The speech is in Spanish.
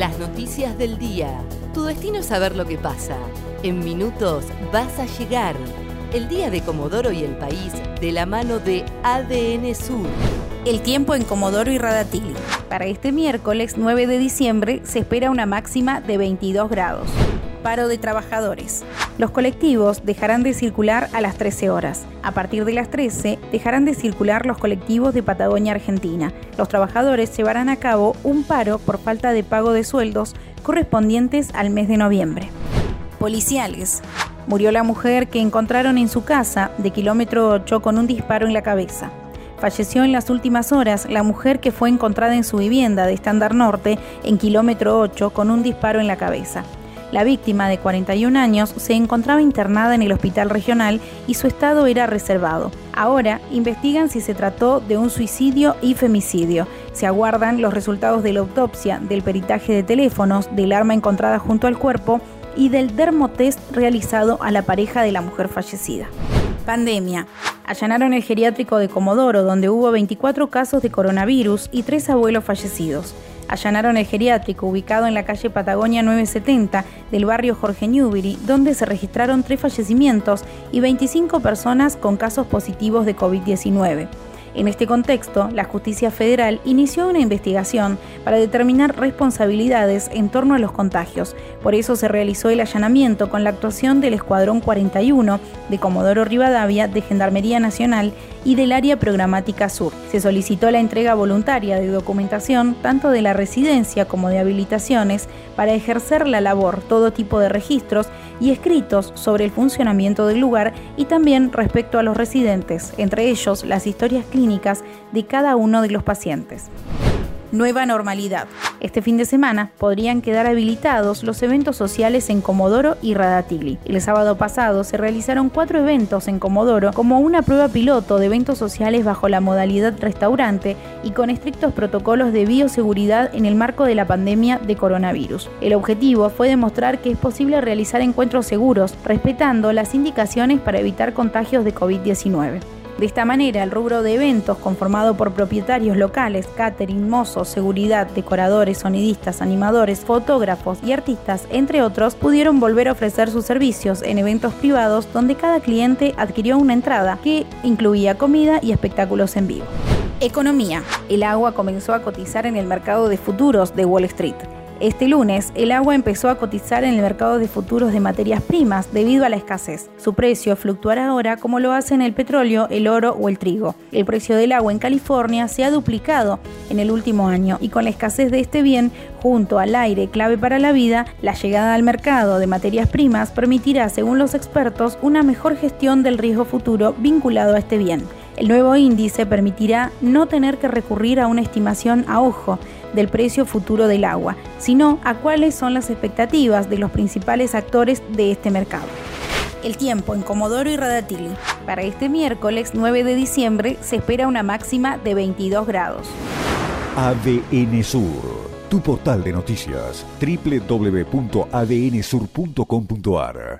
Las noticias del día. Tu destino es saber lo que pasa. En minutos vas a llegar. El día de Comodoro y el país de la mano de ADN Sur. El tiempo en Comodoro y Radatili. Para este miércoles 9 de diciembre se espera una máxima de 22 grados. Paro de trabajadores. Los colectivos dejarán de circular a las 13 horas. A partir de las 13 dejarán de circular los colectivos de Patagonia Argentina. Los trabajadores llevarán a cabo un paro por falta de pago de sueldos correspondientes al mes de noviembre. Policiales. Murió la mujer que encontraron en su casa de kilómetro 8 con un disparo en la cabeza. Falleció en las últimas horas la mujer que fue encontrada en su vivienda de Estándar Norte en kilómetro 8 con un disparo en la cabeza. La víctima, de 41 años, se encontraba internada en el hospital regional y su estado era reservado. Ahora investigan si se trató de un suicidio y femicidio. Se aguardan los resultados de la autopsia, del peritaje de teléfonos, del arma encontrada junto al cuerpo y del dermotest realizado a la pareja de la mujer fallecida. Pandemia. Allanaron el geriátrico de Comodoro, donde hubo 24 casos de coronavirus y tres abuelos fallecidos. Allanaron el geriátrico ubicado en la calle Patagonia 970 del barrio Jorge Newbery, donde se registraron tres fallecimientos y 25 personas con casos positivos de COVID-19. En este contexto, la justicia federal inició una investigación para determinar responsabilidades en torno a los contagios. Por eso se realizó el allanamiento con la actuación del Escuadrón 41 de Comodoro Rivadavia de Gendarmería Nacional y del Área Programática Sur. Se solicitó la entrega voluntaria de documentación tanto de la residencia como de habilitaciones para ejercer la labor, todo tipo de registros y escritos sobre el funcionamiento del lugar y también respecto a los residentes, entre ellos las historias clínicas de cada uno de los pacientes. Nueva normalidad. Este fin de semana podrían quedar habilitados los eventos sociales en Comodoro y Radatili. El sábado pasado se realizaron cuatro eventos en Comodoro como una prueba piloto de eventos sociales bajo la modalidad restaurante y con estrictos protocolos de bioseguridad en el marco de la pandemia de coronavirus. El objetivo fue demostrar que es posible realizar encuentros seguros, respetando las indicaciones para evitar contagios de COVID-19. De esta manera, el rubro de eventos, conformado por propietarios locales, catering, mozos, seguridad, decoradores, sonidistas, animadores, fotógrafos y artistas, entre otros, pudieron volver a ofrecer sus servicios en eventos privados donde cada cliente adquirió una entrada que incluía comida y espectáculos en vivo. Economía. El agua comenzó a cotizar en el mercado de futuros de Wall Street. Este lunes, el agua empezó a cotizar en el mercado de futuros de materias primas debido a la escasez. Su precio fluctuará ahora como lo hacen el petróleo, el oro o el trigo. El precio del agua en California se ha duplicado en el último año y con la escasez de este bien, junto al aire clave para la vida, la llegada al mercado de materias primas permitirá, según los expertos, una mejor gestión del riesgo futuro vinculado a este bien. El nuevo índice permitirá no tener que recurrir a una estimación a ojo del precio futuro del agua, sino a cuáles son las expectativas de los principales actores de este mercado. El tiempo en Comodoro y Radatili. Para este miércoles 9 de diciembre se espera una máxima de 22 grados. ADN Sur, tu portal de noticias, www.adnsur.com.ar